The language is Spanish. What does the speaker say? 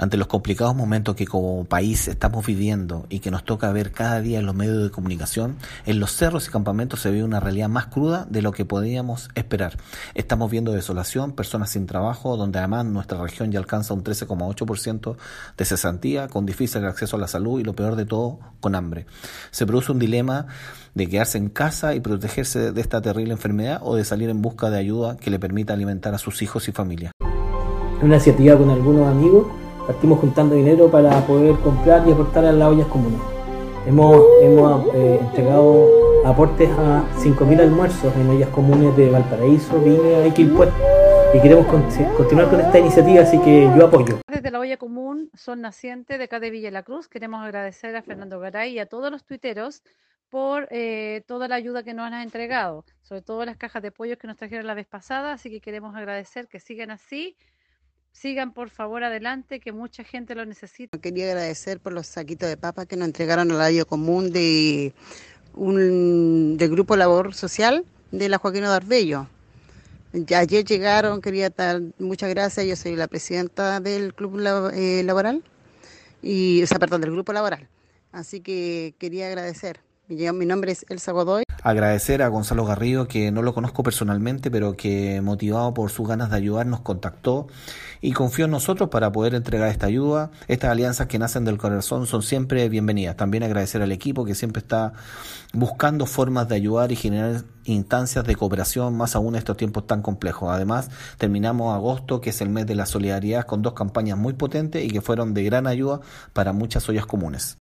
Ante los complicados momentos que como país estamos viviendo y que nos toca ver cada día en los medios de comunicación, en los cerros y campamentos se ve una realidad más cruda de lo que podíamos esperar. Estamos viendo desolación, personas sin trabajo, donde además nuestra región ya alcanza un 13,8% de cesantía, con difícil acceso a la salud y lo peor de todo, con hambre. Se produce un dilema de quedarse en casa y protegerse de esta terrible enfermedad o de salir en busca de ayuda que le permita alimentar a sus hijos y familia. una iniciativa con algunos amigos partimos juntando dinero para poder comprar y aportar a las ollas comunes. Hemos, hemos eh, entregado aportes a 5.000 almuerzos en ollas comunes de Valparaíso, Viña y Quilpué. Y queremos continuar con esta iniciativa, así que yo apoyo. Desde la olla común son nacientes de acá de Villa La Cruz. Queremos agradecer a Fernando Garay y a todos los tuiteros por eh, toda la ayuda que nos han entregado, sobre todo las cajas de pollos que nos trajeron la vez pasada, así que queremos agradecer que sigan así Sigan por favor adelante, que mucha gente lo necesita. Quería agradecer por los saquitos de papas que nos entregaron al radio común de un del Grupo Labor Social de la Joaquín Darbello. Ayer llegaron, quería dar muchas gracias, yo soy la presidenta del Club eh, Laboral, y, o sea, perdón, del Grupo Laboral. Así que quería agradecer. Mi nombre es Elsa Godoy. Agradecer a Gonzalo Garrido, que no lo conozco personalmente, pero que motivado por sus ganas de ayudar nos contactó y confió en nosotros para poder entregar esta ayuda. Estas alianzas que nacen del corazón son siempre bienvenidas. También agradecer al equipo que siempre está buscando formas de ayudar y generar instancias de cooperación, más aún en estos tiempos tan complejos. Además, terminamos agosto, que es el mes de la solidaridad, con dos campañas muy potentes y que fueron de gran ayuda para muchas ollas comunes.